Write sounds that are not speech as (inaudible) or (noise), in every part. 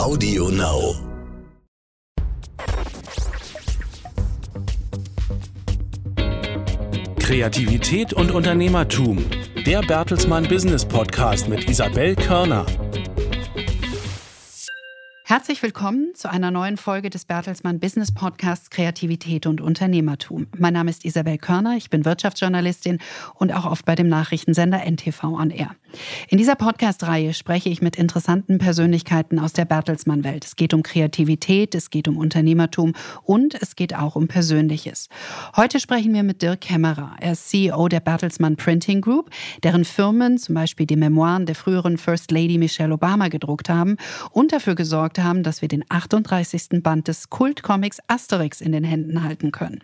Audio Now. Kreativität und Unternehmertum. Der Bertelsmann Business Podcast mit Isabel Körner. Herzlich willkommen zu einer neuen Folge des Bertelsmann Business Podcasts Kreativität und Unternehmertum. Mein Name ist Isabel Körner, ich bin Wirtschaftsjournalistin und auch oft bei dem Nachrichtensender NTV on Air. In dieser Podcast-Reihe spreche ich mit interessanten Persönlichkeiten aus der Bertelsmann-Welt. Es geht um Kreativität, es geht um Unternehmertum und es geht auch um Persönliches. Heute sprechen wir mit Dirk Kämmerer. Er ist CEO der Bertelsmann Printing Group, deren Firmen zum Beispiel die Memoiren der früheren First Lady Michelle Obama gedruckt haben und dafür gesorgt haben, dass wir den 38. Band des Kultcomics Asterix in den Händen halten können.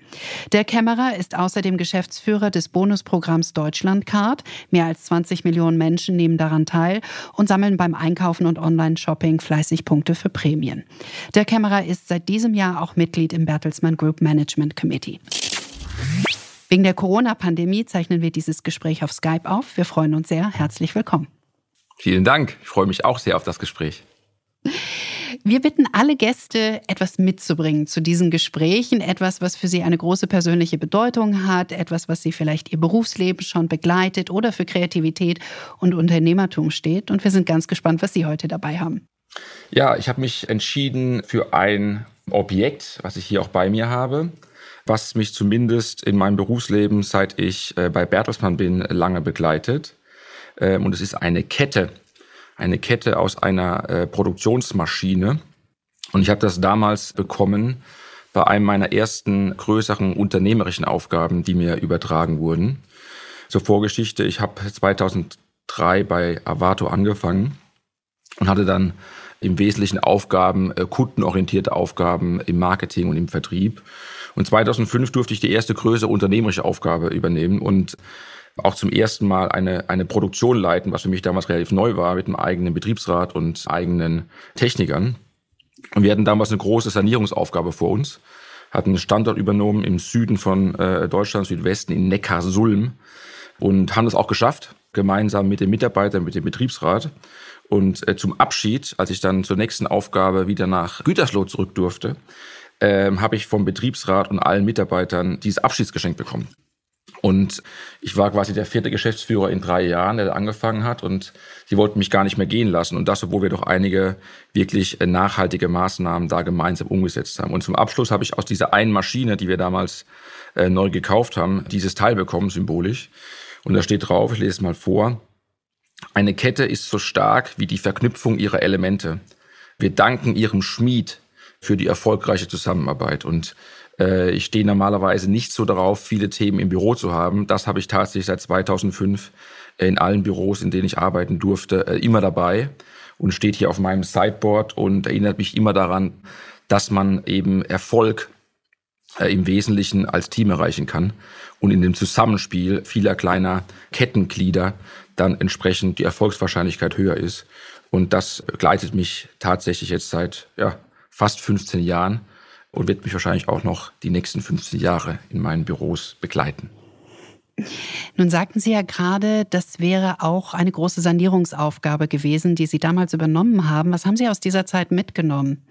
Der Kämmerer ist außerdem Geschäftsführer des Bonusprogramms Deutschland Card. Mehr als 20 Millionen Menschen nehmen daran teil und sammeln beim Einkaufen und Online-Shopping fleißig Punkte für Prämien. Der Kämmerer ist seit diesem Jahr auch Mitglied im Bertelsmann Group Management Committee. Wegen der Corona-Pandemie zeichnen wir dieses Gespräch auf Skype auf. Wir freuen uns sehr. Herzlich willkommen. Vielen Dank. Ich freue mich auch sehr auf das Gespräch. Wir bitten alle Gäste, etwas mitzubringen zu diesen Gesprächen, etwas, was für sie eine große persönliche Bedeutung hat, etwas, was sie vielleicht ihr Berufsleben schon begleitet oder für Kreativität und Unternehmertum steht. Und wir sind ganz gespannt, was Sie heute dabei haben. Ja, ich habe mich entschieden für ein Objekt, was ich hier auch bei mir habe, was mich zumindest in meinem Berufsleben, seit ich äh, bei Bertelsmann bin, lange begleitet. Ähm, und es ist eine Kette eine Kette aus einer äh, Produktionsmaschine. Und ich habe das damals bekommen bei einem meiner ersten größeren unternehmerischen Aufgaben, die mir übertragen wurden. Zur Vorgeschichte, ich habe 2003 bei Avato angefangen und hatte dann im Wesentlichen Aufgaben, äh, kundenorientierte Aufgaben im Marketing und im Vertrieb. Und 2005 durfte ich die erste größere unternehmerische Aufgabe übernehmen und auch zum ersten Mal eine, eine Produktion leiten, was für mich damals relativ neu war, mit einem eigenen Betriebsrat und eigenen Technikern. Und wir hatten damals eine große Sanierungsaufgabe vor uns, hatten einen Standort übernommen im Süden von äh, Deutschland, Südwesten, in Neckarsulm und haben das auch geschafft, gemeinsam mit den Mitarbeitern, mit dem Betriebsrat. Und äh, zum Abschied, als ich dann zur nächsten Aufgabe wieder nach Gütersloh zurück durfte, äh, habe ich vom Betriebsrat und allen Mitarbeitern dieses Abschiedsgeschenk bekommen. Und ich war quasi der vierte Geschäftsführer in drei Jahren, der angefangen hat. Und sie wollten mich gar nicht mehr gehen lassen. Und das, obwohl wir doch einige wirklich äh, nachhaltige Maßnahmen da gemeinsam umgesetzt haben. Und zum Abschluss habe ich aus dieser einen Maschine, die wir damals äh, neu gekauft haben, dieses Teil bekommen, symbolisch. Und da steht drauf, ich lese es mal vor. Eine Kette ist so stark wie die Verknüpfung ihrer Elemente. Wir danken ihrem Schmied für die erfolgreiche Zusammenarbeit. Und äh, ich stehe normalerweise nicht so darauf, viele Themen im Büro zu haben. Das habe ich tatsächlich seit 2005 in allen Büros, in denen ich arbeiten durfte, äh, immer dabei und steht hier auf meinem Sideboard und erinnert mich immer daran, dass man eben Erfolg äh, im Wesentlichen als Team erreichen kann und in dem Zusammenspiel vieler kleiner Kettenglieder dann entsprechend die Erfolgswahrscheinlichkeit höher ist. Und das begleitet mich tatsächlich jetzt seit ja, fast 15 Jahren und wird mich wahrscheinlich auch noch die nächsten 15 Jahre in meinen Büros begleiten. Nun sagten Sie ja gerade, das wäre auch eine große Sanierungsaufgabe gewesen, die Sie damals übernommen haben. Was haben Sie aus dieser Zeit mitgenommen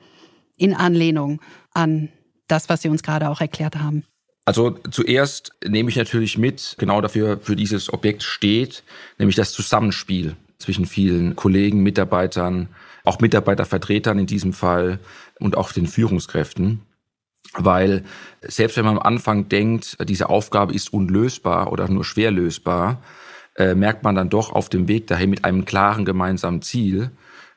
in Anlehnung an das, was Sie uns gerade auch erklärt haben? Also zuerst nehme ich natürlich mit, genau dafür für dieses Objekt steht, nämlich das Zusammenspiel zwischen vielen Kollegen, Mitarbeitern, auch Mitarbeitervertretern in diesem Fall und auch den Führungskräften weil selbst wenn man am Anfang denkt, diese Aufgabe ist unlösbar oder nur schwer lösbar, äh, merkt man dann doch auf dem Weg dahin mit einem klaren gemeinsamen Ziel,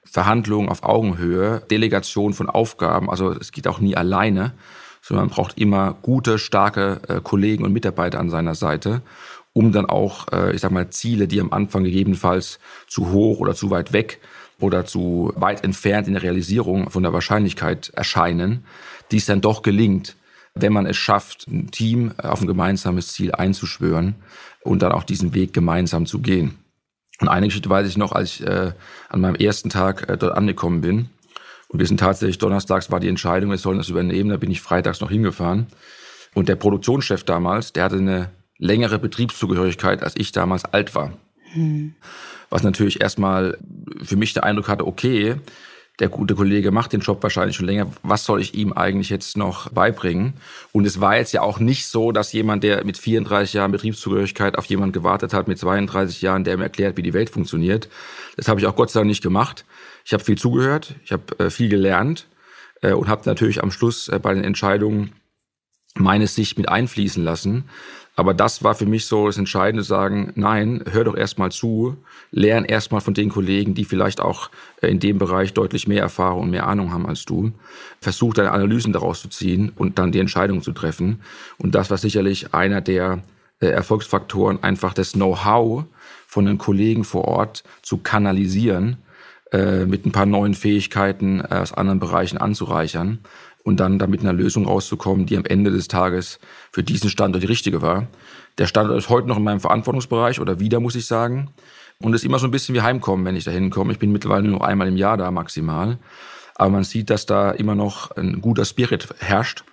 Verhandlungen auf Augenhöhe, Delegation von Aufgaben, also es geht auch nie alleine, sondern man braucht immer gute, starke äh, Kollegen und Mitarbeiter an seiner Seite, um dann auch, äh, ich sag mal, Ziele, die am Anfang gegebenenfalls zu hoch oder zu weit weg oder zu weit entfernt in der Realisierung von der Wahrscheinlichkeit erscheinen, dies dann doch gelingt, wenn man es schafft, ein Team auf ein gemeinsames Ziel einzuschwören und dann auch diesen Weg gemeinsam zu gehen. Und eine Geschichte weiß ich noch, als ich äh, an meinem ersten Tag äh, dort angekommen bin. Und wir sind tatsächlich, donnerstags war die Entscheidung, wir sollen das übernehmen. Da bin ich freitags noch hingefahren. Und der Produktionschef damals, der hatte eine längere Betriebszugehörigkeit, als ich damals alt war. Hm. Was natürlich erstmal für mich der Eindruck hatte, okay, der gute Kollege macht den Job wahrscheinlich schon länger. Was soll ich ihm eigentlich jetzt noch beibringen? Und es war jetzt ja auch nicht so, dass jemand, der mit 34 Jahren Betriebszugehörigkeit auf jemanden gewartet hat, mit 32 Jahren, der ihm erklärt, wie die Welt funktioniert. Das habe ich auch Gott sei Dank nicht gemacht. Ich habe viel zugehört, ich habe äh, viel gelernt äh, und habe natürlich am Schluss äh, bei den Entscheidungen meine Sicht mit einfließen lassen. Aber das war für mich so das Entscheidende, sagen, nein, hör doch erstmal zu, lern erstmal von den Kollegen, die vielleicht auch äh, in dem Bereich deutlich mehr Erfahrung und mehr Ahnung haben als du. Versuch deine Analysen daraus zu ziehen und dann die Entscheidung zu treffen. Und das war sicherlich einer der äh, Erfolgsfaktoren, einfach das Know-how von den Kollegen vor Ort zu kanalisieren, äh, mit ein paar neuen Fähigkeiten aus anderen Bereichen anzureichern und dann damit einer Lösung rauszukommen, die am Ende des Tages für diesen Standort die richtige war. Der Standort ist heute noch in meinem Verantwortungsbereich oder wieder, muss ich sagen. Und es ist immer so ein bisschen wie Heimkommen, wenn ich da hinkomme. Ich bin mittlerweile nur einmal im Jahr da maximal. Aber man sieht, dass da immer noch ein guter Spirit herrscht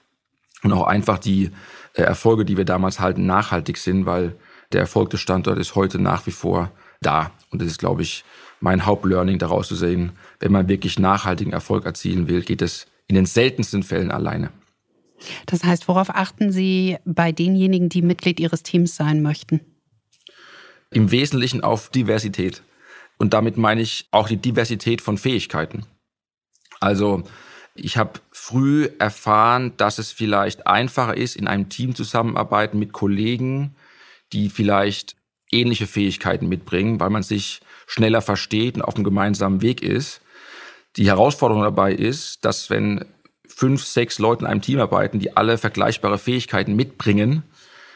und auch einfach die äh, Erfolge, die wir damals halten, nachhaltig sind, weil der Erfolg des Standorts ist heute nach wie vor da. Und das ist, glaube ich, mein Hauptlearning daraus zu sehen. Wenn man wirklich nachhaltigen Erfolg erzielen will, geht es in den seltensten Fällen alleine. Das heißt, worauf achten Sie bei denjenigen, die Mitglied Ihres Teams sein möchten? Im Wesentlichen auf Diversität. Und damit meine ich auch die Diversität von Fähigkeiten. Also ich habe früh erfahren, dass es vielleicht einfacher ist, in einem Team zusammenarbeiten mit Kollegen, die vielleicht ähnliche Fähigkeiten mitbringen, weil man sich schneller versteht und auf einem gemeinsamen Weg ist, die Herausforderung dabei ist, dass wenn fünf, sechs Leute in einem Team arbeiten, die alle vergleichbare Fähigkeiten mitbringen,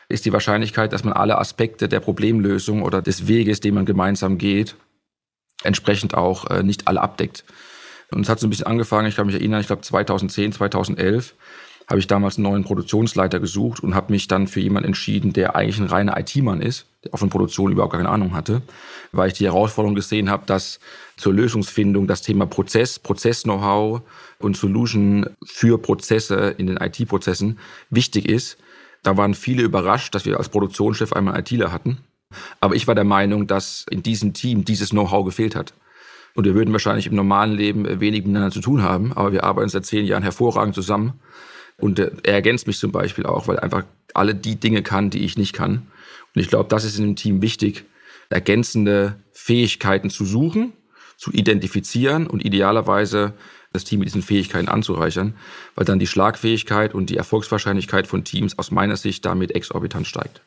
ist die Wahrscheinlichkeit, dass man alle Aspekte der Problemlösung oder des Weges, den man gemeinsam geht, entsprechend auch äh, nicht alle abdeckt. Und es hat so ein bisschen angefangen, ich kann mich erinnern, ich glaube 2010, 2011 habe ich damals einen neuen Produktionsleiter gesucht und habe mich dann für jemanden entschieden, der eigentlich ein reiner IT-Mann ist, der auch von Produktion überhaupt keine Ahnung hatte, weil ich die Herausforderung gesehen habe, dass zur Lösungsfindung das Thema Prozess, Prozess-Know-how und Solution für Prozesse in den IT-Prozessen wichtig ist. Da waren viele überrascht, dass wir als Produktionschef einmal einen ITler hatten. Aber ich war der Meinung, dass in diesem Team dieses Know-how gefehlt hat. Und wir würden wahrscheinlich im normalen Leben wenig miteinander zu tun haben, aber wir arbeiten seit zehn Jahren hervorragend zusammen. Und er ergänzt mich zum Beispiel auch, weil er einfach alle die Dinge kann, die ich nicht kann. Und ich glaube, das ist in einem Team wichtig, ergänzende Fähigkeiten zu suchen, zu identifizieren und idealerweise das Team mit diesen Fähigkeiten anzureichern, weil dann die Schlagfähigkeit und die Erfolgswahrscheinlichkeit von Teams aus meiner Sicht damit exorbitant steigt.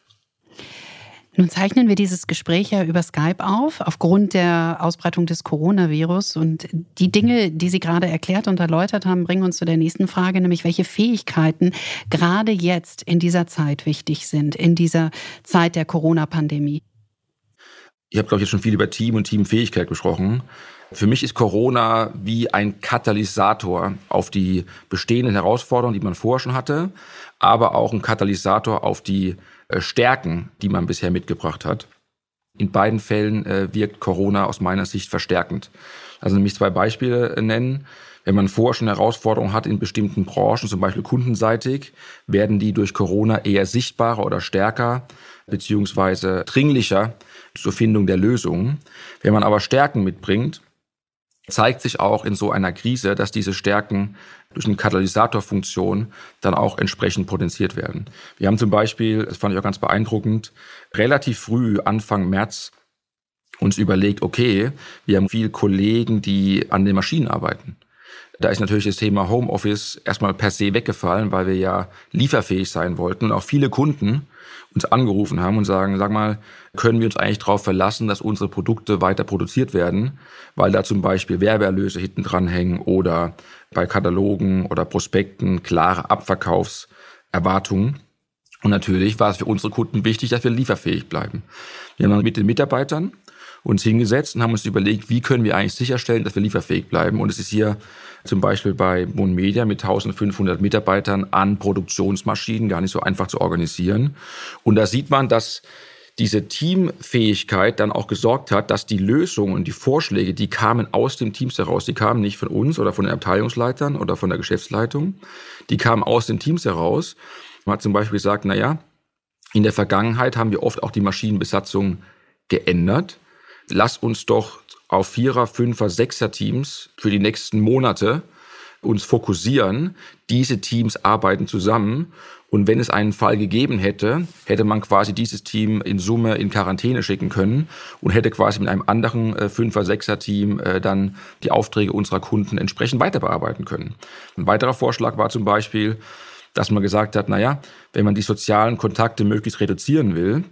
Nun zeichnen wir dieses Gespräch ja über Skype auf, aufgrund der Ausbreitung des Coronavirus. Und die Dinge, die Sie gerade erklärt und erläutert haben, bringen uns zu der nächsten Frage, nämlich welche Fähigkeiten gerade jetzt in dieser Zeit wichtig sind, in dieser Zeit der Corona-Pandemie. Ich habe, glaube ich, jetzt schon viel über Team und Teamfähigkeit gesprochen. Für mich ist Corona wie ein Katalysator auf die bestehenden Herausforderungen, die man vorher schon hatte, aber auch ein Katalysator auf die Stärken, die man bisher mitgebracht hat. In beiden Fällen äh, wirkt Corona aus meiner Sicht verstärkend. Also nämlich zwei Beispiele äh, nennen. Wenn man vorher schon Herausforderungen hat in bestimmten Branchen, zum Beispiel kundenseitig, werden die durch Corona eher sichtbarer oder stärker beziehungsweise dringlicher zur Findung der Lösungen. Wenn man aber Stärken mitbringt, zeigt sich auch in so einer Krise, dass diese Stärken durch eine Katalysatorfunktion dann auch entsprechend potenziert werden. Wir haben zum Beispiel, das fand ich auch ganz beeindruckend, relativ früh, Anfang März, uns überlegt, okay, wir haben viele Kollegen, die an den Maschinen arbeiten. Da ist natürlich das Thema Homeoffice erstmal per se weggefallen, weil wir ja lieferfähig sein wollten und auch viele Kunden uns angerufen haben und sagen, sag mal, können wir uns eigentlich darauf verlassen, dass unsere Produkte weiter produziert werden, weil da zum Beispiel Werbeerlöse hinten dranhängen oder bei Katalogen oder Prospekten klare Abverkaufserwartungen. Und natürlich war es für unsere Kunden wichtig, dass wir lieferfähig bleiben. Wir haben dann mit den Mitarbeitern uns hingesetzt und haben uns überlegt, wie können wir eigentlich sicherstellen, dass wir lieferfähig bleiben. Und es ist hier zum Beispiel bei Moon Media mit 1500 Mitarbeitern an Produktionsmaschinen gar nicht so einfach zu organisieren. Und da sieht man, dass diese Teamfähigkeit dann auch gesorgt hat, dass die Lösungen und die Vorschläge, die kamen aus dem Teams heraus, die kamen nicht von uns oder von den Abteilungsleitern oder von der Geschäftsleitung, die kamen aus den Teams heraus. Man hat zum Beispiel gesagt, na ja, in der Vergangenheit haben wir oft auch die Maschinenbesatzung geändert. Lass uns doch auf Vierer-, Fünfer-, Sechser-Teams für die nächsten Monate uns fokussieren. Diese Teams arbeiten zusammen. Und wenn es einen Fall gegeben hätte, hätte man quasi dieses Team in Summe in Quarantäne schicken können und hätte quasi mit einem anderen äh, Fünfer-, Sechser-Team äh, dann die Aufträge unserer Kunden entsprechend weiter bearbeiten können. Ein weiterer Vorschlag war zum Beispiel, dass man gesagt hat, naja, wenn man die sozialen Kontakte möglichst reduzieren will,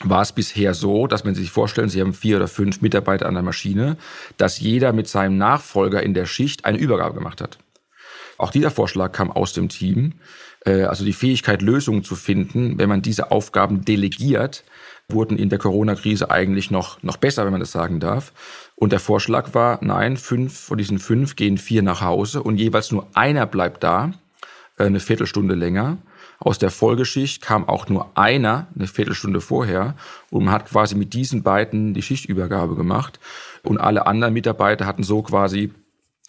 war es bisher so, dass wenn Sie sich vorstellen, Sie haben vier oder fünf Mitarbeiter an der Maschine, dass jeder mit seinem Nachfolger in der Schicht eine Übergabe gemacht hat. Auch dieser Vorschlag kam aus dem Team. Äh, also die Fähigkeit, Lösungen zu finden, wenn man diese Aufgaben delegiert, wurden in der Corona-Krise eigentlich noch, noch besser, wenn man das sagen darf. Und der Vorschlag war, nein, fünf von diesen fünf gehen vier nach Hause und jeweils nur einer bleibt da, äh, eine Viertelstunde länger. Aus der Folgeschicht kam auch nur einer eine Viertelstunde vorher und man hat quasi mit diesen beiden die Schichtübergabe gemacht und alle anderen Mitarbeiter hatten so quasi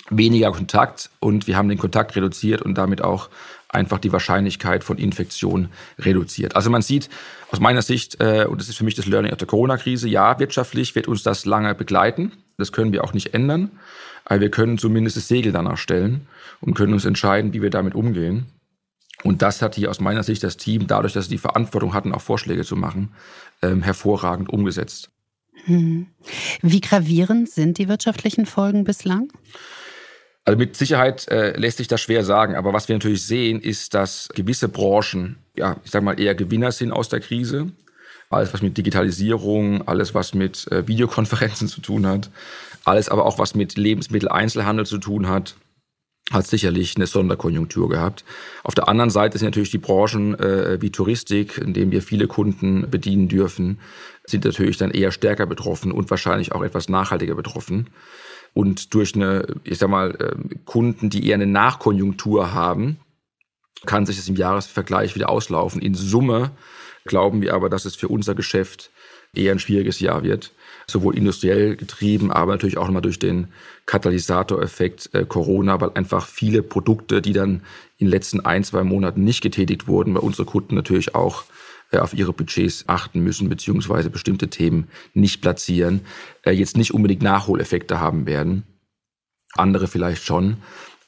weniger Kontakt und wir haben den Kontakt reduziert und damit auch einfach die Wahrscheinlichkeit von Infektion reduziert. Also man sieht aus meiner Sicht, äh, und das ist für mich das Learning aus der Corona-Krise, ja, wirtschaftlich wird uns das lange begleiten. Das können wir auch nicht ändern. Aber wir können zumindest das Segel danach stellen und können uns entscheiden, wie wir damit umgehen. Und das hat hier aus meiner Sicht das Team, dadurch, dass sie die Verantwortung hatten, auch Vorschläge zu machen, ähm, hervorragend umgesetzt. Hm. Wie gravierend sind die wirtschaftlichen Folgen bislang? Also mit Sicherheit äh, lässt sich das schwer sagen, aber was wir natürlich sehen, ist, dass gewisse Branchen, ja, ich sage mal eher Gewinner sind aus der Krise. Alles, was mit Digitalisierung, alles, was mit äh, Videokonferenzen zu tun hat, alles aber auch, was mit Lebensmitteleinzelhandel zu tun hat, hat sicherlich eine Sonderkonjunktur gehabt. Auf der anderen Seite sind natürlich die Branchen äh, wie Touristik, in denen wir viele Kunden bedienen dürfen, sind natürlich dann eher stärker betroffen und wahrscheinlich auch etwas nachhaltiger betroffen. Und durch eine, ich sag mal, äh, Kunden, die eher eine Nachkonjunktur haben, kann sich das im Jahresvergleich wieder auslaufen. In Summe glauben wir aber, dass es für unser Geschäft eher ein schwieriges Jahr wird sowohl industriell getrieben, aber natürlich auch nochmal durch den Katalysatoreffekt äh, Corona, weil einfach viele Produkte, die dann in den letzten ein, zwei Monaten nicht getätigt wurden, weil unsere Kunden natürlich auch auf ihre Budgets achten müssen, beziehungsweise bestimmte Themen nicht platzieren, äh, jetzt nicht unbedingt Nachholeffekte haben werden. Andere vielleicht schon.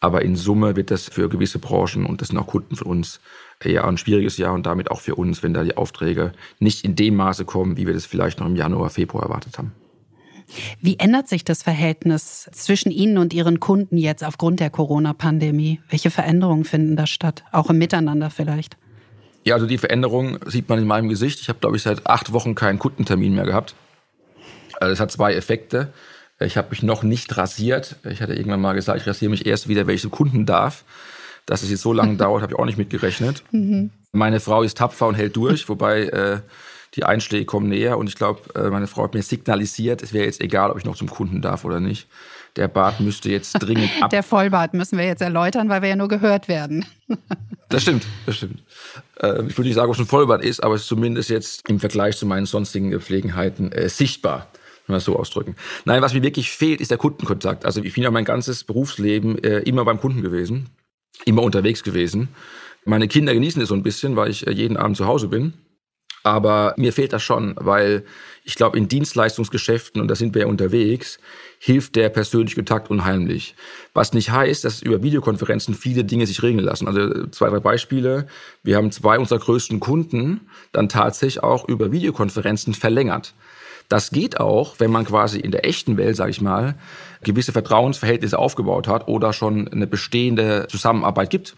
Aber in Summe wird das für gewisse Branchen, und das sind auch Kunden von uns, eher ein schwieriges Jahr und damit auch für uns, wenn da die Aufträge nicht in dem Maße kommen, wie wir das vielleicht noch im Januar, Februar erwartet haben. Wie ändert sich das Verhältnis zwischen Ihnen und Ihren Kunden jetzt aufgrund der Corona-Pandemie? Welche Veränderungen finden da statt? Auch im Miteinander vielleicht? Ja, also die Veränderung sieht man in meinem Gesicht. Ich habe, glaube ich, seit acht Wochen keinen Kundentermin mehr gehabt. Also es hat zwei Effekte. Ich habe mich noch nicht rasiert. Ich hatte irgendwann mal gesagt, ich rasiere mich erst wieder, wenn ich zum Kunden darf. Dass es jetzt so lange (laughs) dauert, habe ich auch nicht mitgerechnet. Mhm. Meine Frau ist tapfer und hält durch, wobei äh, die Einschläge kommen näher. Und ich glaube, äh, meine Frau hat mir signalisiert, es wäre jetzt egal, ob ich noch zum Kunden darf oder nicht. Der Bart müsste jetzt (laughs) dringend ab. Der Vollbart müssen wir jetzt erläutern, weil wir ja nur gehört werden. (laughs) das stimmt, das stimmt. Äh, ich würde nicht sagen, ob es ein Vollbart ist, aber es ist zumindest jetzt im Vergleich zu meinen sonstigen Gepflegenheiten äh, sichtbar wenn wir es so ausdrücken. Nein, was mir wirklich fehlt, ist der Kundenkontakt. Also ich bin ja mein ganzes Berufsleben äh, immer beim Kunden gewesen, immer unterwegs gewesen. Meine Kinder genießen es so ein bisschen, weil ich äh, jeden Abend zu Hause bin. Aber mir fehlt das schon, weil ich glaube, in Dienstleistungsgeschäften, und da sind wir ja unterwegs, hilft der persönliche Kontakt unheimlich. Was nicht heißt, dass über Videokonferenzen viele Dinge sich regeln lassen. Also zwei, drei Beispiele. Wir haben zwei unserer größten Kunden dann tatsächlich auch über Videokonferenzen verlängert. Das geht auch, wenn man quasi in der echten Welt, sage ich mal, gewisse Vertrauensverhältnisse aufgebaut hat oder schon eine bestehende Zusammenarbeit gibt.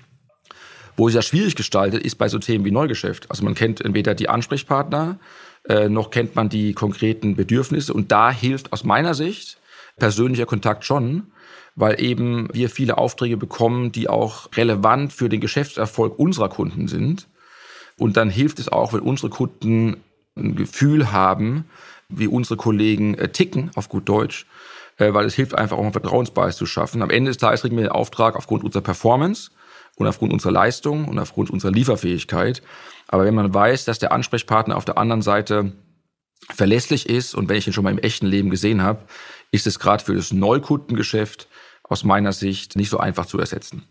Wo es ja schwierig gestaltet ist bei so Themen wie Neugeschäft. Also man kennt entweder die Ansprechpartner, äh, noch kennt man die konkreten Bedürfnisse. Und da hilft aus meiner Sicht persönlicher Kontakt schon, weil eben wir viele Aufträge bekommen, die auch relevant für den Geschäftserfolg unserer Kunden sind. Und dann hilft es auch, wenn unsere Kunden ein Gefühl haben, wie unsere Kollegen äh, ticken, auf gut Deutsch, äh, weil es hilft einfach auch, einen Vertrauensbasis zu schaffen. Am Ende des Tages kriegen wir den Auftrag aufgrund unserer Performance und aufgrund unserer Leistung und aufgrund unserer Lieferfähigkeit. Aber wenn man weiß, dass der Ansprechpartner auf der anderen Seite verlässlich ist und wenn ich ihn schon mal im echten Leben gesehen habe, ist es gerade für das Neukundengeschäft aus meiner Sicht nicht so einfach zu ersetzen.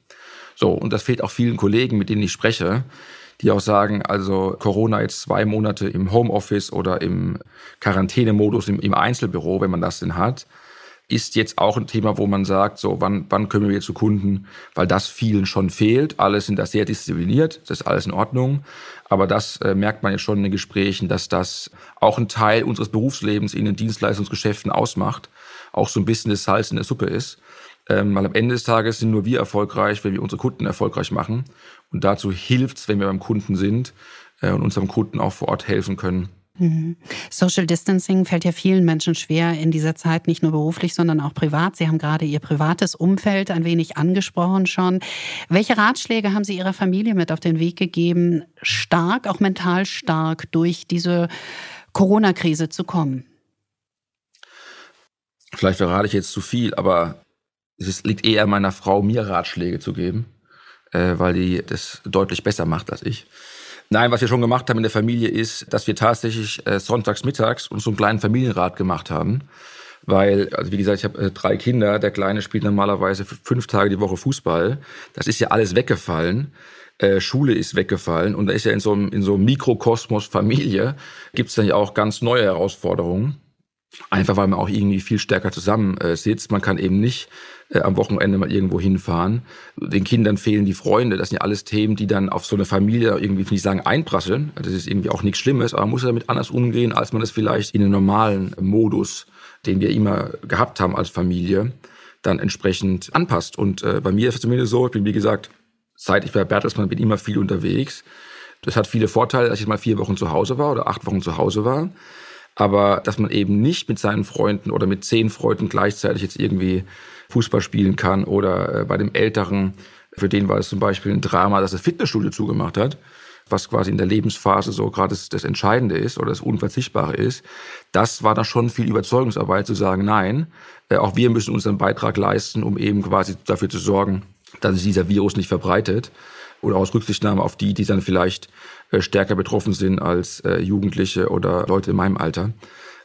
So, und das fehlt auch vielen Kollegen, mit denen ich spreche, die auch sagen, also Corona jetzt zwei Monate im Homeoffice oder im Quarantänemodus im, im Einzelbüro, wenn man das denn hat, ist jetzt auch ein Thema, wo man sagt, so wann, wann können wir zu Kunden, weil das vielen schon fehlt. Alle sind da sehr diszipliniert, das ist alles in Ordnung. Aber das äh, merkt man jetzt schon in den Gesprächen, dass das auch ein Teil unseres Berufslebens in den Dienstleistungsgeschäften ausmacht, auch so ein bisschen das Salz in der Suppe ist. Ähm, weil am Ende des Tages sind nur wir erfolgreich, wenn wir unsere Kunden erfolgreich machen. Und dazu hilft es, wenn wir beim Kunden sind äh, und unserem Kunden auch vor Ort helfen können. Mhm. Social Distancing fällt ja vielen Menschen schwer in dieser Zeit, nicht nur beruflich, sondern auch privat. Sie haben gerade Ihr privates Umfeld ein wenig angesprochen schon. Welche Ratschläge haben Sie Ihrer Familie mit auf den Weg gegeben, stark, auch mental stark durch diese Corona-Krise zu kommen? Vielleicht verrate ich jetzt zu viel, aber es liegt eher meiner Frau, mir Ratschläge zu geben, äh, weil die das deutlich besser macht als ich. Nein, was wir schon gemacht haben in der Familie ist, dass wir tatsächlich äh, sonntags mittags uns so einen kleinen Familienrat gemacht haben. Weil, also wie gesagt, ich habe äh, drei Kinder. Der Kleine spielt normalerweise fünf Tage die Woche Fußball. Das ist ja alles weggefallen. Äh, Schule ist weggefallen. Und da ist ja in so einem, in so einem Mikrokosmos Familie, gibt es dann ja auch ganz neue Herausforderungen. Einfach weil man auch irgendwie viel stärker zusammensitzt. Man kann eben nicht äh, am Wochenende mal irgendwo hinfahren. Den Kindern fehlen die Freunde. Das sind ja alles Themen, die dann auf so eine Familie irgendwie, will ich sagen, einprasseln. Das ist irgendwie auch nichts Schlimmes, aber man muss damit anders umgehen, als man das vielleicht in einem normalen Modus, den wir immer gehabt haben als Familie, dann entsprechend anpasst. Und äh, bei mir ist es zumindest so, ich bin wie gesagt, seit ich bei Bertelsmann bin, immer viel unterwegs. Das hat viele Vorteile, dass ich mal vier Wochen zu Hause war oder acht Wochen zu Hause war aber dass man eben nicht mit seinen Freunden oder mit zehn Freunden gleichzeitig jetzt irgendwie Fußball spielen kann oder äh, bei dem Älteren, für den war es zum Beispiel ein Drama, dass das Fitnessstudio zugemacht hat, was quasi in der Lebensphase so gerade das, das Entscheidende ist oder das Unverzichtbare ist. Das war dann schon viel Überzeugungsarbeit zu sagen, nein, äh, auch wir müssen unseren Beitrag leisten, um eben quasi dafür zu sorgen, dass sich dieser Virus nicht verbreitet oder aus Rücksichtnahme auf die, die dann vielleicht äh, stärker betroffen sind als Jugendliche oder Leute in meinem Alter.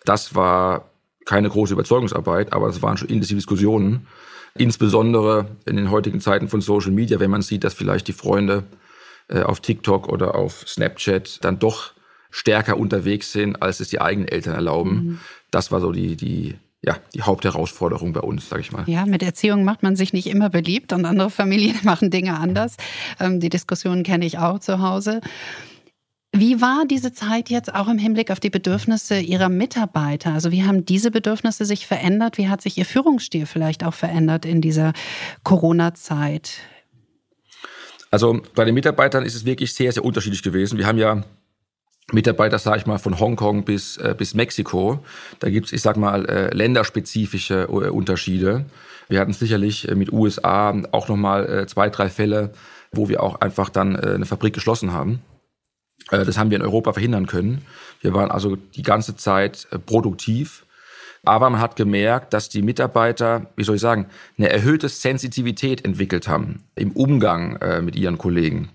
Das war keine große Überzeugungsarbeit, aber es waren schon intensive Diskussionen. Insbesondere in den heutigen Zeiten von Social Media, wenn man sieht, dass vielleicht die Freunde äh, auf TikTok oder auf Snapchat dann doch stärker unterwegs sind, als es die eigenen Eltern erlauben. Mhm. Das war so die, die ja, die Hauptherausforderung bei uns, sage ich mal. Ja, mit Erziehung macht man sich nicht immer beliebt und andere Familien (laughs) machen Dinge anders. Ähm, die Diskussionen kenne ich auch zu Hause. Wie war diese Zeit jetzt auch im Hinblick auf die Bedürfnisse Ihrer Mitarbeiter? Also wie haben diese Bedürfnisse sich verändert? Wie hat sich Ihr Führungsstil vielleicht auch verändert in dieser Corona-Zeit? Also bei den Mitarbeitern ist es wirklich sehr, sehr unterschiedlich gewesen. Wir haben ja Mitarbeiter, sage ich mal, von Hongkong bis, äh, bis Mexiko. Da gibt's, ich sag mal, äh, länderspezifische äh, Unterschiede. Wir hatten sicherlich äh, mit USA auch nochmal äh, zwei, drei Fälle, wo wir auch einfach dann äh, eine Fabrik geschlossen haben. Äh, das haben wir in Europa verhindern können. Wir waren also die ganze Zeit äh, produktiv. Aber man hat gemerkt, dass die Mitarbeiter, wie soll ich sagen, eine erhöhte Sensitivität entwickelt haben im Umgang äh, mit ihren Kollegen.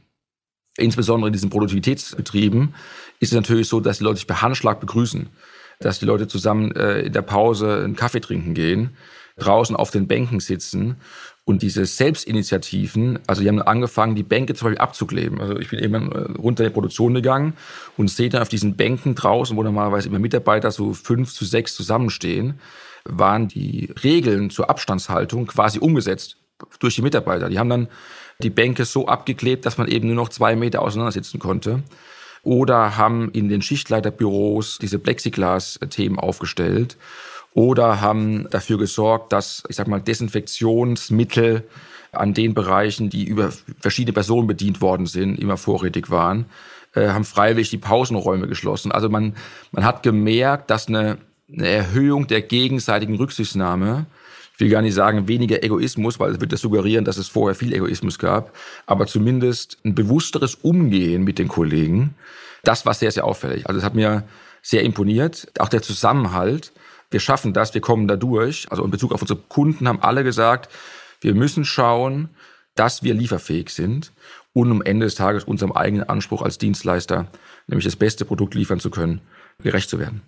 Insbesondere in diesen Produktivitätsbetrieben ist es natürlich so, dass die Leute sich per Handschlag begrüßen, dass die Leute zusammen in der Pause einen Kaffee trinken gehen, draußen auf den Bänken sitzen und diese Selbstinitiativen, also die haben angefangen, die Bänke zum Beispiel abzukleben. Also ich bin eben äh, runter in die Produktion gegangen und sehe dann auf diesen Bänken draußen, wo normalerweise immer Mitarbeiter so fünf zu sechs zusammenstehen, waren die Regeln zur Abstandshaltung quasi umgesetzt durch die Mitarbeiter. Die haben dann die Bänke so abgeklebt, dass man eben nur noch zwei Meter auseinander sitzen konnte. Oder haben in den Schichtleiterbüros diese Plexiglas-Themen aufgestellt oder haben dafür gesorgt, dass, ich sag mal, Desinfektionsmittel an den Bereichen, die über verschiedene Personen bedient worden sind, immer vorrätig waren, äh, haben freiwillig die Pausenräume geschlossen. Also man, man hat gemerkt, dass eine, eine Erhöhung der gegenseitigen Rücksichtnahme, ich will gar nicht sagen weniger Egoismus, weil es wird das suggerieren, dass es vorher viel Egoismus gab, aber zumindest ein bewussteres Umgehen mit den Kollegen, das war sehr, sehr auffällig. Also es hat mir sehr imponiert. Auch der Zusammenhalt, wir schaffen das, wir kommen da durch. Also in Bezug auf unsere Kunden haben alle gesagt, wir müssen schauen, dass wir lieferfähig sind und am Ende des Tages unserem eigenen Anspruch als Dienstleister, nämlich das beste Produkt liefern zu können, gerecht zu werden.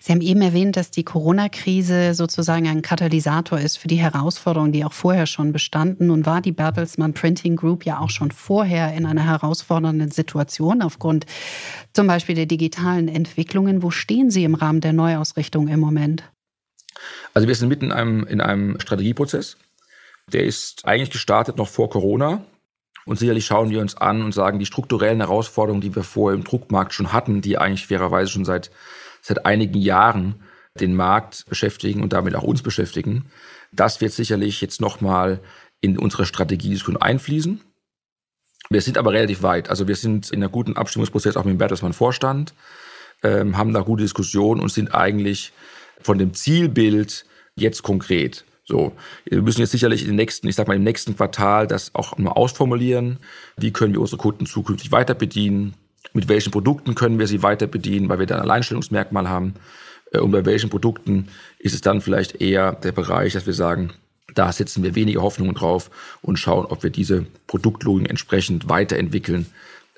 Sie haben eben erwähnt, dass die Corona-Krise sozusagen ein Katalysator ist für die Herausforderungen, die auch vorher schon bestanden. Nun war die Bertelsmann Printing Group ja auch schon vorher in einer herausfordernden Situation aufgrund zum Beispiel der digitalen Entwicklungen. Wo stehen Sie im Rahmen der Neuausrichtung im Moment? Also wir sind mitten in einem, in einem Strategieprozess. Der ist eigentlich gestartet noch vor Corona. Und sicherlich schauen wir uns an und sagen, die strukturellen Herausforderungen, die wir vorher im Druckmarkt schon hatten, die eigentlich fairerweise schon seit, seit einigen Jahren den Markt beschäftigen und damit auch uns beschäftigen, das wird sicherlich jetzt nochmal in unsere Strategiediskussion einfließen. Wir sind aber relativ weit. Also wir sind in einem guten Abstimmungsprozess auch mit dem Bertelsmann-Vorstand, ähm, haben da gute Diskussionen und sind eigentlich von dem Zielbild jetzt konkret. So, wir müssen jetzt sicherlich den nächsten, ich sag mal im nächsten Quartal das auch nur ausformulieren. Wie können wir unsere Kunden zukünftig weiter bedienen? Mit welchen Produkten können wir sie weiter bedienen, weil wir da ein Alleinstellungsmerkmal haben? Äh, und bei welchen Produkten ist es dann vielleicht eher der Bereich, dass wir sagen, da setzen wir weniger Hoffnungen drauf und schauen, ob wir diese Produktlogik entsprechend weiterentwickeln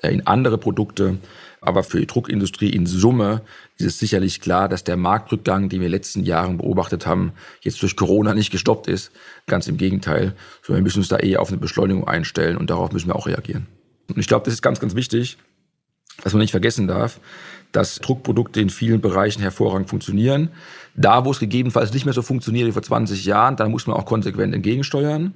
äh, in andere Produkte. Aber für die Druckindustrie in Summe ist es sicherlich klar, dass der Marktrückgang, den wir in den letzten Jahren beobachtet haben, jetzt durch Corona nicht gestoppt ist. Ganz im Gegenteil. Sondern wir müssen uns da eher auf eine Beschleunigung einstellen und darauf müssen wir auch reagieren. Und ich glaube, das ist ganz, ganz wichtig, was man nicht vergessen darf, dass Druckprodukte in vielen Bereichen hervorragend funktionieren. Da, wo es gegebenenfalls nicht mehr so funktioniert wie vor 20 Jahren, da muss man auch konsequent entgegensteuern.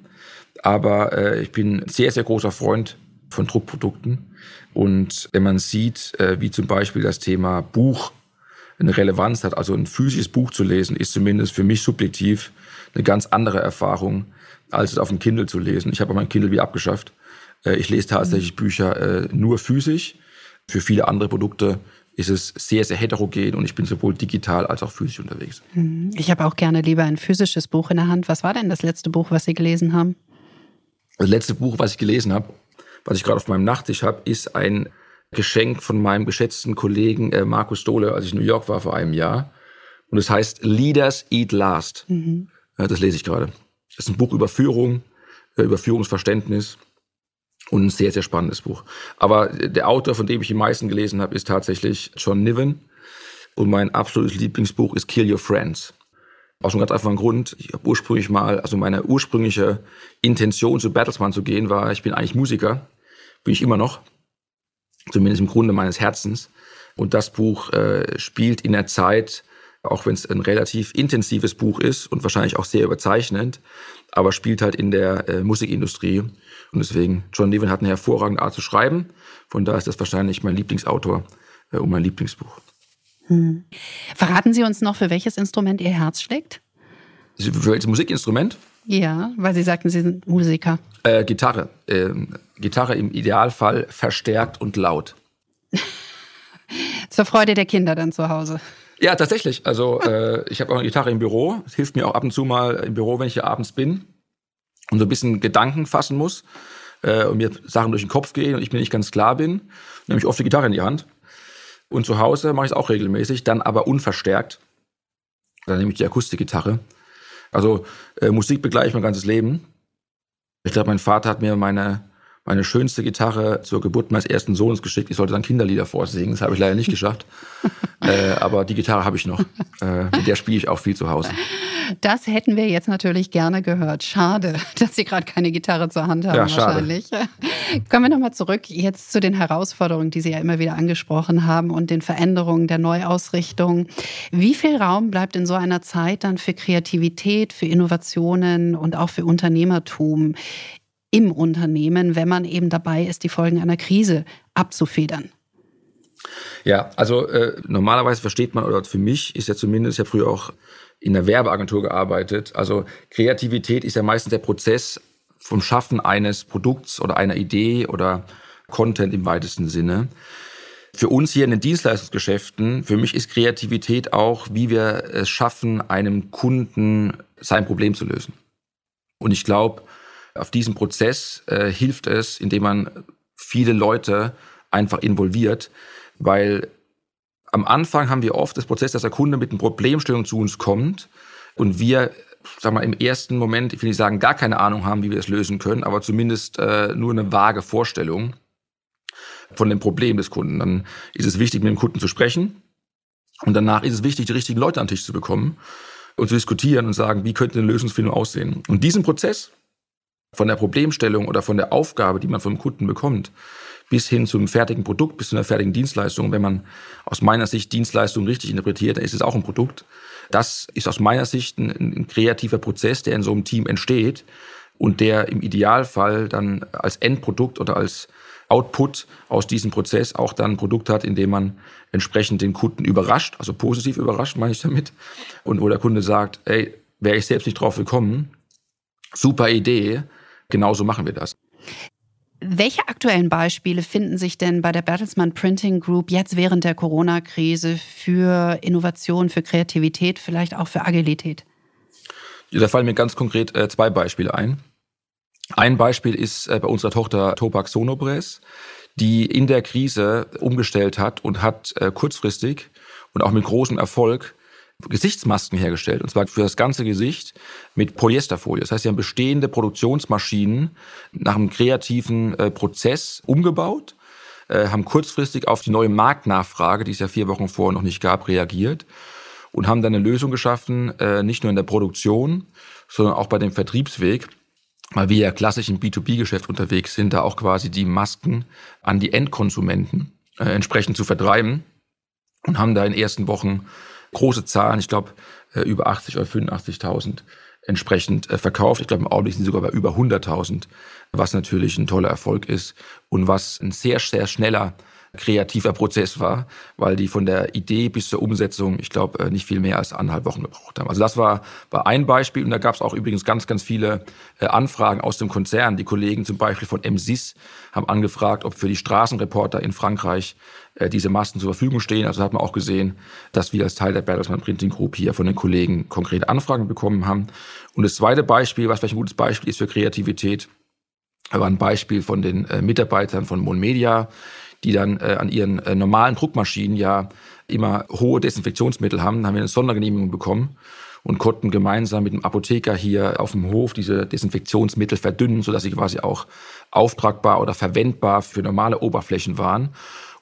Aber äh, ich bin sehr, sehr großer Freund von Druckprodukten. Und wenn man sieht, äh, wie zum Beispiel das Thema Buch eine Relevanz hat, also ein physisches Buch zu lesen, ist zumindest für mich subjektiv eine ganz andere Erfahrung, als es auf dem Kindle zu lesen. Ich habe mein Kindle wie abgeschafft. Äh, ich lese tatsächlich Bücher äh, nur physisch. Für viele andere Produkte ist es sehr, sehr heterogen und ich bin sowohl digital als auch physisch unterwegs. Mhm. Ich habe auch gerne lieber ein physisches Buch in der Hand. Was war denn das letzte Buch, was Sie gelesen haben? Das letzte Buch, was ich gelesen habe, was ich gerade auf meinem Nachttisch habe, ist ein Geschenk von meinem geschätzten Kollegen äh, Markus Dohle, als ich in New York war vor einem Jahr. Und es heißt Leaders Eat Last. Mhm. Das lese ich gerade. Das ist ein Buch über Führung, äh, über Führungsverständnis und ein sehr, sehr spannendes Buch. Aber der Autor, von dem ich die meisten gelesen habe, ist tatsächlich John Niven. Und mein absolutes Lieblingsbuch ist Kill Your Friends. Aus einem ganz einfachen Grund. Ich habe ursprünglich mal, also meine ursprüngliche Intention zu Bertelsmann zu gehen war, ich bin eigentlich Musiker bin ich immer noch, zumindest im Grunde meines Herzens. Und das Buch äh, spielt in der Zeit, auch wenn es ein relativ intensives Buch ist und wahrscheinlich auch sehr überzeichnend, aber spielt halt in der äh, Musikindustrie. Und deswegen, John Levin hat eine hervorragende Art zu schreiben. Von da ist das wahrscheinlich mein Lieblingsautor äh, und mein Lieblingsbuch. Hm. Verraten Sie uns noch, für welches Instrument Ihr Herz schlägt? Für welches Musikinstrument? Ja, weil Sie sagten, Sie sind Musiker. Äh, Gitarre. Ähm, Gitarre im Idealfall verstärkt und laut. (laughs) Zur Freude der Kinder dann zu Hause. Ja, tatsächlich. Also äh, ich habe auch eine Gitarre im Büro. Es hilft mir auch ab und zu mal im Büro, wenn ich hier abends bin und so ein bisschen Gedanken fassen muss äh, und mir Sachen durch den Kopf gehen und ich mir nicht ganz klar bin. Nehme ich oft die Gitarre in die Hand. Und zu Hause mache ich es auch regelmäßig, dann aber unverstärkt. Dann nehme ich die Akustikgitarre. Also äh, Musik begleite ich mein ganzes Leben. Ich glaube, mein Vater hat mir meine, meine schönste Gitarre zur Geburt meines ersten Sohnes geschickt. Ich sollte dann Kinderlieder vorsingen. Das habe ich leider nicht geschafft. (laughs) äh, aber die Gitarre habe ich noch. Äh, mit der spiele ich auch viel zu Hause. Das hätten wir jetzt natürlich gerne gehört. Schade, (laughs) dass Sie gerade keine Gitarre zur Hand haben, ja, wahrscheinlich. (laughs) Kommen wir nochmal zurück jetzt zu den Herausforderungen, die Sie ja immer wieder angesprochen haben und den Veränderungen der Neuausrichtung. Wie viel Raum bleibt in so einer Zeit dann für Kreativität, für Innovationen und auch für Unternehmertum im Unternehmen, wenn man eben dabei ist, die Folgen einer Krise abzufedern? Ja, also äh, normalerweise versteht man, oder für mich ist ja zumindest, habe früher auch in der Werbeagentur gearbeitet. Also Kreativität ist ja meistens der Prozess vom Schaffen eines Produkts oder einer Idee oder Content im weitesten Sinne. Für uns hier in den Dienstleistungsgeschäften, für mich ist Kreativität auch, wie wir es schaffen, einem Kunden sein Problem zu lösen. Und ich glaube, auf diesem Prozess äh, hilft es, indem man viele Leute einfach involviert, weil am Anfang haben wir oft das Prozess, dass der Kunde mit einer Problemstellung zu uns kommt und wir, sag mal, im ersten Moment, ich will nicht sagen, gar keine Ahnung haben, wie wir es lösen können, aber zumindest äh, nur eine vage Vorstellung von dem Problem des Kunden. Dann ist es wichtig, mit dem Kunden zu sprechen. Und danach ist es wichtig, die richtigen Leute an den Tisch zu bekommen und zu diskutieren und sagen, wie könnte eine Lösungsfindung aussehen. Und diesen Prozess von der Problemstellung oder von der Aufgabe, die man vom Kunden bekommt, bis hin zum fertigen Produkt, bis zu einer fertigen Dienstleistung. Wenn man aus meiner Sicht Dienstleistung richtig interpretiert, dann ist es auch ein Produkt. Das ist aus meiner Sicht ein, ein kreativer Prozess, der in so einem Team entsteht und der im Idealfall dann als Endprodukt oder als Output aus diesem Prozess auch dann ein Produkt hat, in dem man entsprechend den Kunden überrascht, also positiv überrascht, meine ich damit, und wo der Kunde sagt, ey, wäre ich selbst nicht drauf gekommen, super Idee, genauso machen wir das. Welche aktuellen Beispiele finden sich denn bei der Bertelsmann Printing Group jetzt während der Corona-Krise für Innovation, für Kreativität, vielleicht auch für Agilität? Ja, da fallen mir ganz konkret äh, zwei Beispiele ein. Ein Beispiel ist äh, bei unserer Tochter Topak Sonobres, die in der Krise umgestellt hat und hat äh, kurzfristig und auch mit großem Erfolg Gesichtsmasken hergestellt, und zwar für das ganze Gesicht mit Polyesterfolie. Das heißt, sie haben bestehende Produktionsmaschinen nach einem kreativen äh, Prozess umgebaut, äh, haben kurzfristig auf die neue Marktnachfrage, die es ja vier Wochen vorher noch nicht gab, reagiert und haben dann eine Lösung geschaffen, äh, nicht nur in der Produktion, sondern auch bei dem Vertriebsweg, weil wir ja klassisch im B2B-Geschäft unterwegs sind, da auch quasi die Masken an die Endkonsumenten äh, entsprechend zu vertreiben und haben da in den ersten Wochen große Zahlen, ich glaube äh, über 80 oder 85.000 entsprechend äh, verkauft. Ich glaube, im Augenblick sind sie sogar bei über 100.000, was natürlich ein toller Erfolg ist und was ein sehr, sehr schneller kreativer Prozess war, weil die von der Idee bis zur Umsetzung, ich glaube, äh, nicht viel mehr als anderthalb Wochen gebraucht haben. Also das war, war ein Beispiel und da gab es auch übrigens ganz, ganz viele äh, Anfragen aus dem Konzern. Die Kollegen zum Beispiel von MSIS haben angefragt, ob für die Straßenreporter in Frankreich äh, diese Masten zur Verfügung stehen. Also hat man auch gesehen, dass wir als Teil der Bertelsmann Printing Group hier von den Kollegen konkrete Anfragen bekommen haben. Und das zweite Beispiel, was vielleicht ein gutes Beispiel ist für Kreativität, war ein Beispiel von den Mitarbeitern von Mon Media, die dann äh, an ihren äh, normalen Druckmaschinen ja immer hohe Desinfektionsmittel haben, haben wir eine Sondergenehmigung bekommen und konnten gemeinsam mit dem Apotheker hier auf dem Hof diese Desinfektionsmittel verdünnen, sodass sie quasi auch auftragbar oder verwendbar für normale Oberflächen waren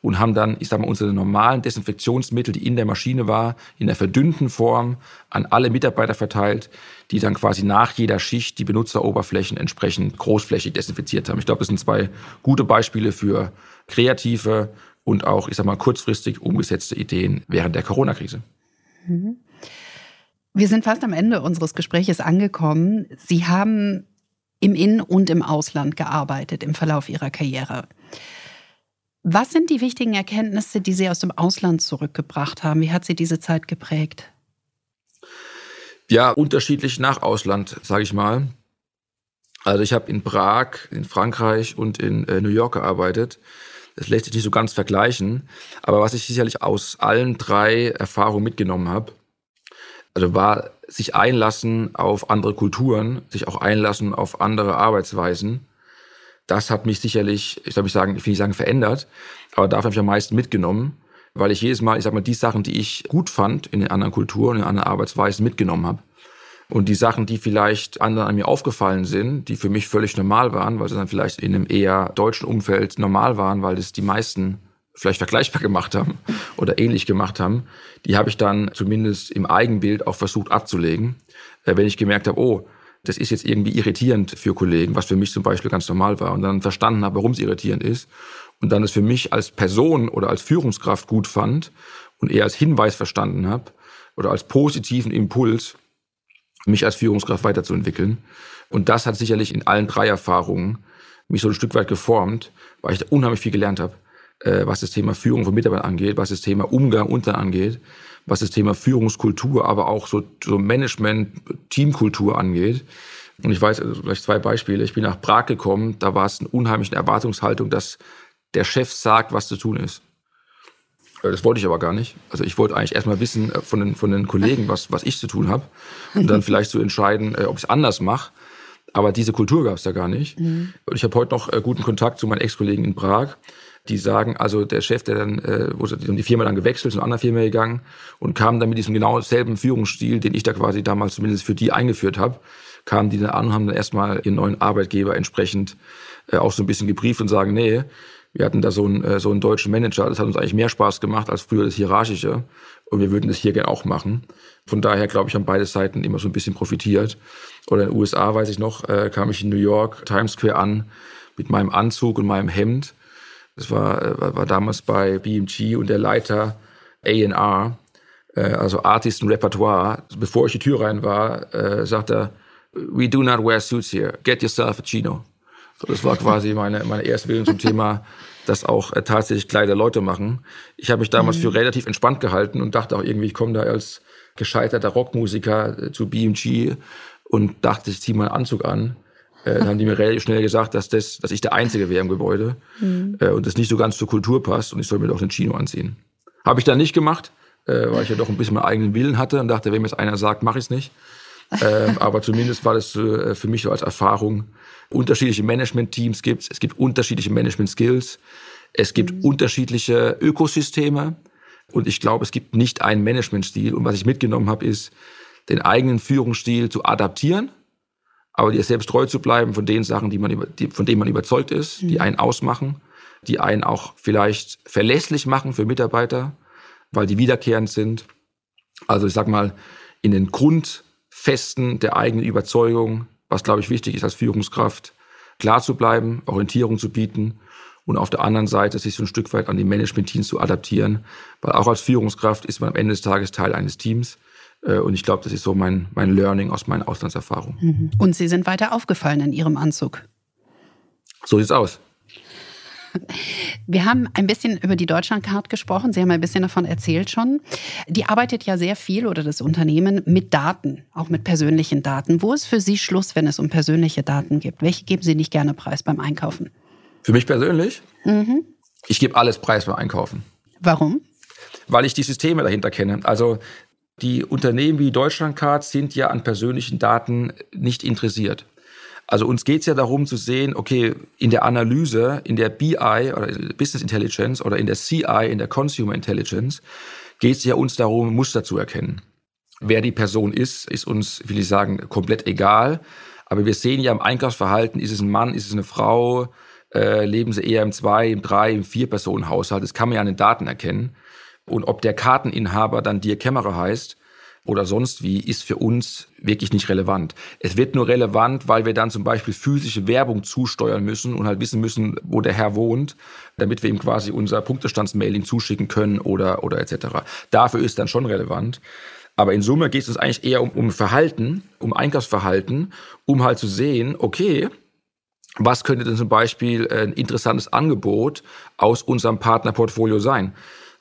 und haben dann, ich sag mal, unsere normalen Desinfektionsmittel, die in der Maschine war, in der verdünnten Form an alle Mitarbeiter verteilt, die dann quasi nach jeder Schicht die Benutzeroberflächen entsprechend großflächig desinfiziert haben. Ich glaube, das sind zwei gute Beispiele für kreative und auch, ich sag mal, kurzfristig umgesetzte Ideen während der Corona-Krise. Mhm. Wir sind fast am Ende unseres Gespräches angekommen. Sie haben im In- und im Ausland gearbeitet im Verlauf Ihrer Karriere. Was sind die wichtigen Erkenntnisse, die Sie aus dem Ausland zurückgebracht haben? Wie hat Sie diese Zeit geprägt? Ja, unterschiedlich nach Ausland, sage ich mal. Also ich habe in Prag, in Frankreich und in äh, New York gearbeitet. Das lässt sich nicht so ganz vergleichen. Aber was ich sicherlich aus allen drei Erfahrungen mitgenommen habe, also war sich einlassen auf andere Kulturen, sich auch einlassen auf andere Arbeitsweisen. Das hat mich sicherlich, ich glaube, ich sagen, ich will nicht sagen verändert, aber dafür habe ich am meisten mitgenommen, weil ich jedes Mal, ich sag mal, die Sachen, die ich gut fand in den anderen Kulturen, in anderen Arbeitsweisen mitgenommen habe. Und die Sachen, die vielleicht anderen an mir aufgefallen sind, die für mich völlig normal waren, weil sie dann vielleicht in einem eher deutschen Umfeld normal waren, weil das die meisten vielleicht vergleichbar gemacht haben (laughs) oder ähnlich gemacht haben, die habe ich dann zumindest im Eigenbild auch versucht abzulegen. Äh, wenn ich gemerkt habe, oh, das ist jetzt irgendwie irritierend für Kollegen, was für mich zum Beispiel ganz normal war und dann verstanden habe, warum es irritierend ist und dann es für mich als Person oder als Führungskraft gut fand und eher als Hinweis verstanden habe oder als positiven Impuls, mich als Führungskraft weiterzuentwickeln. Und das hat sicherlich in allen drei Erfahrungen mich so ein Stück weit geformt, weil ich da unheimlich viel gelernt habe, äh, was das Thema Führung von Mitarbeitern angeht, was das Thema Umgang unter angeht, was das Thema Führungskultur, aber auch so, so Management, Teamkultur angeht. Und ich weiß, also vielleicht zwei Beispiele. Ich bin nach Prag gekommen, da war es eine unheimliche Erwartungshaltung, dass der Chef sagt, was zu tun ist. Äh, das wollte ich aber gar nicht. Also ich wollte eigentlich erstmal wissen äh, von den, von den Kollegen, was, was ich zu tun habe. Und dann vielleicht zu so entscheiden, äh, ob ich es anders mache. Aber diese Kultur gab es da gar nicht. Mhm. Und ich habe heute noch guten Kontakt zu meinen Ex-Kollegen in Prag. Die sagen, also der Chef, der dann, äh, wo die, die Firma dann gewechselt, zu einer anderen Firma gegangen und kam dann mit diesem genau selben Führungsstil, den ich da quasi damals zumindest für die eingeführt habe, kamen die dann an und haben dann erstmal ihren neuen Arbeitgeber entsprechend äh, auch so ein bisschen gebrieft und sagen, nee, wir hatten da so einen, äh, so einen deutschen Manager, das hat uns eigentlich mehr Spaß gemacht als früher das Hierarchische. Und wir würden das hier gerne auch machen. Von daher, glaube ich, haben beide Seiten immer so ein bisschen profitiert. Oder in den USA, weiß ich noch, äh, kam ich in New York, Times Square an, mit meinem Anzug und meinem Hemd. Das war, äh, war damals bei BMG und der Leiter A&R äh, also Artist und Repertoire. Bevor ich die Tür rein war, äh, sagt er, we do not wear suits here. Get yourself a chino. So, das war quasi meine, meine erste Bildung zum Thema, dass auch äh, tatsächlich Kleider Leute machen. Ich habe mich damals mhm. für relativ entspannt gehalten und dachte auch irgendwie, ich komme da als gescheiterter Rockmusiker äh, zu BMG und dachte, ich ziehe mal einen Anzug an. Äh, dann haben die mir relativ schnell gesagt, dass, das, dass ich der Einzige wäre im Gebäude mhm. äh, und das nicht so ganz zur Kultur passt und ich soll mir doch den Chino anziehen. Habe ich dann nicht gemacht, äh, weil ich ja doch ein bisschen meinen eigenen Willen hatte und dachte, wenn mir jetzt einer sagt, mache ich es nicht. Ähm, (laughs) aber zumindest war das äh, für mich so als Erfahrung. Unterschiedliche Management-Teams gibt es, es gibt unterschiedliche Management-Skills, es gibt mhm. unterschiedliche Ökosysteme und ich glaube, es gibt nicht einen Management-Stil. Und was ich mitgenommen habe, ist, den eigenen Führungsstil zu adaptieren, aber dir selbst treu zu bleiben von den Sachen, die man, die, von denen man überzeugt ist, mhm. die einen ausmachen, die einen auch vielleicht verlässlich machen für Mitarbeiter, weil die wiederkehrend sind. Also ich sag mal, in den Grund Festen der eigenen Überzeugung, was, glaube ich, wichtig ist als Führungskraft, klar zu bleiben, Orientierung zu bieten und auf der anderen Seite sich so ein Stück weit an die Management-Teams zu adaptieren, weil auch als Führungskraft ist man am Ende des Tages Teil eines Teams. Äh, und ich glaube, das ist so mein, mein Learning aus meinen Auslandserfahrungen. Mhm. Und Sie sind weiter aufgefallen in Ihrem Anzug. So sieht's aus. Wir haben ein bisschen über die Deutschlandcard gesprochen. Sie haben ein bisschen davon erzählt schon. Die arbeitet ja sehr viel oder das Unternehmen mit Daten, auch mit persönlichen Daten. Wo ist für Sie Schluss, wenn es um persönliche Daten geht? Welche geben Sie nicht gerne preis beim Einkaufen? Für mich persönlich? Mhm. Ich gebe alles preis beim Einkaufen. Warum? Weil ich die Systeme dahinter kenne. Also die Unternehmen wie Deutschlandcard sind ja an persönlichen Daten nicht interessiert. Also uns geht es ja darum zu sehen, okay, in der Analyse, in der BI oder Business Intelligence oder in der CI, in der Consumer Intelligence, geht es ja uns darum, Muster zu erkennen. Wer die Person ist, ist uns, will ich sagen, komplett egal. Aber wir sehen ja im Einkaufsverhalten, ist es ein Mann, ist es eine Frau, äh, leben sie eher im Zwei-, im Drei-, im Vier-Personen-Haushalt. Das kann man ja an den Daten erkennen. Und ob der Karteninhaber dann Dirk Kämmerer heißt oder sonst wie, ist für uns wirklich nicht relevant. Es wird nur relevant, weil wir dann zum Beispiel physische Werbung zusteuern müssen und halt wissen müssen, wo der Herr wohnt, damit wir ihm quasi unser Punktestandsmailing zuschicken können oder, oder etc. Dafür ist dann schon relevant. Aber in Summe geht es uns eigentlich eher um, um Verhalten, um Einkaufsverhalten, um halt zu sehen, okay, was könnte denn zum Beispiel ein interessantes Angebot aus unserem Partnerportfolio sein?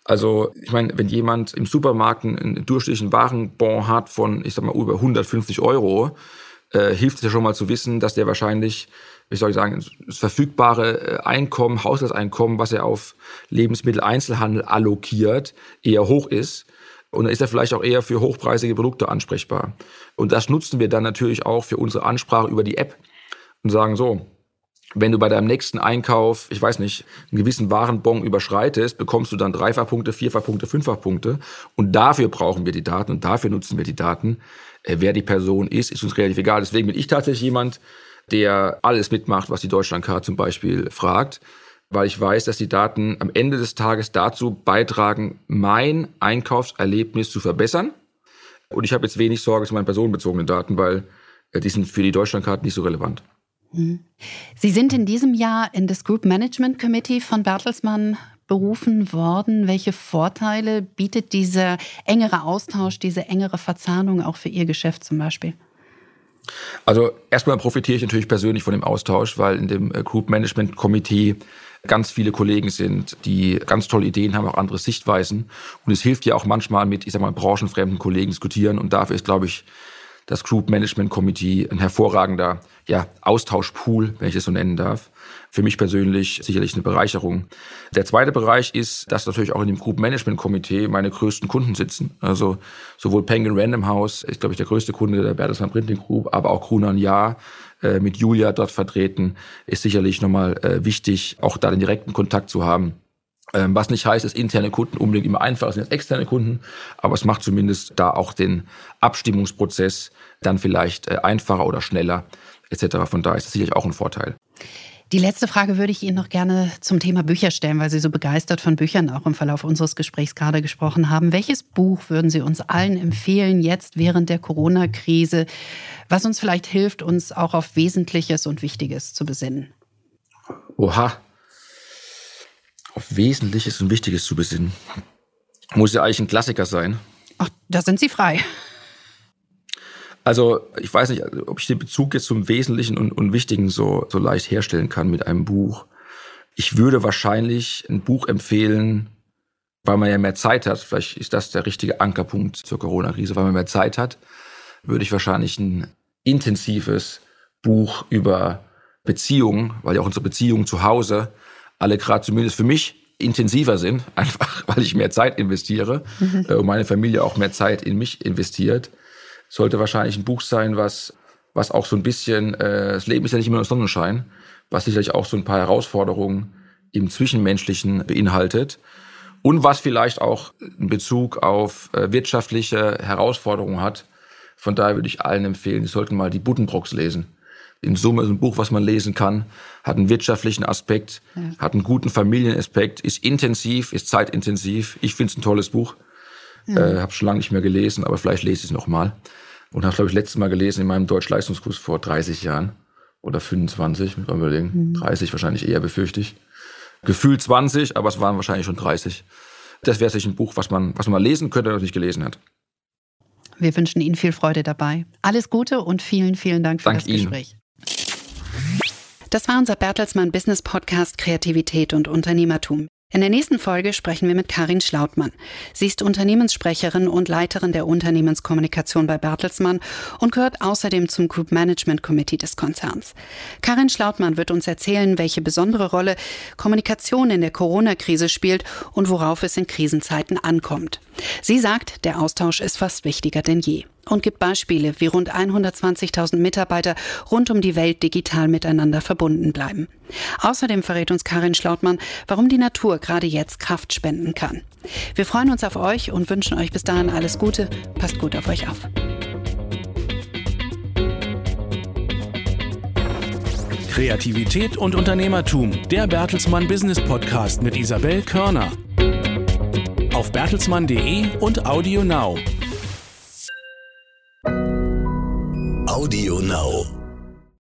Also ich meine, wenn jemand im Supermarkt einen durchschnittlichen Warenbon hat von, ich sag mal, über 150 Euro, äh, hilft es ja schon mal zu wissen, dass der wahrscheinlich, wie soll ich sagen, das verfügbare äh, Einkommen, Haushaltseinkommen, was er auf Lebensmitteleinzelhandel allokiert, eher hoch ist. Und dann ist er vielleicht auch eher für hochpreisige Produkte ansprechbar. Und das nutzen wir dann natürlich auch für unsere Ansprache über die App und sagen so, wenn du bei deinem nächsten Einkauf, ich weiß nicht, einen gewissen Warenbon überschreitest, bekommst du dann Dreifachpunkte, Vierfachpunkte, Fünffachpunkte. Und dafür brauchen wir die Daten und dafür nutzen wir die Daten. Äh, wer die Person ist, ist uns relativ egal. Deswegen bin ich tatsächlich jemand, der alles mitmacht, was die Deutschlandkarte zum Beispiel fragt, weil ich weiß, dass die Daten am Ende des Tages dazu beitragen, mein Einkaufserlebnis zu verbessern. Und ich habe jetzt wenig Sorge zu meinen personenbezogenen Daten, weil äh, die sind für die Deutschlandkarte nicht so relevant. Mhm. Sie sind in diesem Jahr in das Group Management Committee von Bertelsmann berufen worden. Welche Vorteile bietet dieser engere Austausch, diese engere Verzahnung auch für Ihr Geschäft zum Beispiel? Also erstmal profitiere ich natürlich persönlich von dem Austausch, weil in dem äh, Group Management Committee ganz viele Kollegen sind, die ganz tolle Ideen haben, auch andere Sichtweisen. Und es hilft ja auch manchmal mit, ich sag mal, branchenfremden Kollegen diskutieren. Und dafür ist, glaube ich, das Group Management Committee ein hervorragender ja, Austauschpool, wenn ich es so nennen darf. Für mich persönlich sicherlich eine Bereicherung. Der zweite Bereich ist, dass natürlich auch in dem Group Management Komitee meine größten Kunden sitzen. Also sowohl Penguin Random House ist, glaube ich, der größte Kunde der Bertelsmann Printing Group, aber auch Krunan Ja äh, mit Julia dort vertreten, ist sicherlich nochmal äh, wichtig, auch da den direkten Kontakt zu haben. Ähm, was nicht heißt, dass interne Kunden unbedingt immer einfacher sind als externe Kunden, aber es macht zumindest da auch den Abstimmungsprozess dann vielleicht äh, einfacher oder schneller etc. Von daher ist das sicherlich auch ein Vorteil. Die letzte Frage würde ich Ihnen noch gerne zum Thema Bücher stellen, weil Sie so begeistert von Büchern auch im Verlauf unseres Gesprächs gerade gesprochen haben. Welches Buch würden Sie uns allen empfehlen, jetzt während der Corona-Krise, was uns vielleicht hilft, uns auch auf Wesentliches und Wichtiges zu besinnen? Oha, auf Wesentliches und Wichtiges zu besinnen. Muss ja eigentlich ein Klassiker sein. Ach, Da sind Sie frei. Also ich weiß nicht, ob ich den Bezug jetzt zum Wesentlichen und, und Wichtigen so, so leicht herstellen kann mit einem Buch. Ich würde wahrscheinlich ein Buch empfehlen, weil man ja mehr Zeit hat. Vielleicht ist das der richtige Ankerpunkt zur Corona-Krise. Weil man mehr Zeit hat, würde ich wahrscheinlich ein intensives Buch über Beziehungen, weil ja auch unsere Beziehungen zu Hause alle gerade zumindest für mich intensiver sind, (laughs) einfach weil ich mehr Zeit investiere mhm. Äh, und meine Familie auch mehr Zeit in mich investiert, sollte wahrscheinlich ein Buch sein, was, was auch so ein bisschen, äh, das Leben ist ja nicht immer nur Sonnenschein, was sicherlich auch so ein paar Herausforderungen im Zwischenmenschlichen beinhaltet und was vielleicht auch einen Bezug auf äh, wirtschaftliche Herausforderungen hat. Von daher würde ich allen empfehlen, sie sollten mal die Buddenbrocks lesen. In Summe ist ein Buch, was man lesen kann, hat einen wirtschaftlichen Aspekt, ja. hat einen guten Familienaspekt, ist intensiv, ist zeitintensiv. Ich finde es ein tolles Buch. Mhm. Äh, habe schon lange nicht mehr gelesen, aber vielleicht lese ich es nochmal. Und habe, glaube ich, letztes Mal gelesen in meinem Deutsch-Leistungskurs vor 30 Jahren oder 25, muss man überlegen. Mhm. 30 wahrscheinlich eher, befürchte ich. Gefühlt 20, aber es waren wahrscheinlich schon 30. Das wäre sicher ein Buch, was man, was man mal lesen könnte, das nicht gelesen hat. Wir wünschen Ihnen viel Freude dabei. Alles Gute und vielen, vielen Dank für Dank das Ihnen. Gespräch. Das war unser Bertelsmann Business Podcast Kreativität und Unternehmertum. In der nächsten Folge sprechen wir mit Karin Schlautmann. Sie ist Unternehmenssprecherin und Leiterin der Unternehmenskommunikation bei Bertelsmann und gehört außerdem zum Group Management Committee des Konzerns. Karin Schlautmann wird uns erzählen, welche besondere Rolle Kommunikation in der Corona-Krise spielt und worauf es in Krisenzeiten ankommt. Sie sagt, der Austausch ist fast wichtiger denn je und gibt Beispiele, wie rund 120.000 Mitarbeiter rund um die Welt digital miteinander verbunden bleiben. Außerdem verrät uns Karin Schlautmann, warum die Natur gerade jetzt Kraft spenden kann. Wir freuen uns auf euch und wünschen euch bis dahin alles Gute. Passt gut auf euch auf. Kreativität und Unternehmertum, der Bertelsmann Business Podcast mit Isabel Körner. Auf bertelsmann.de und Audio Now. Audio Now.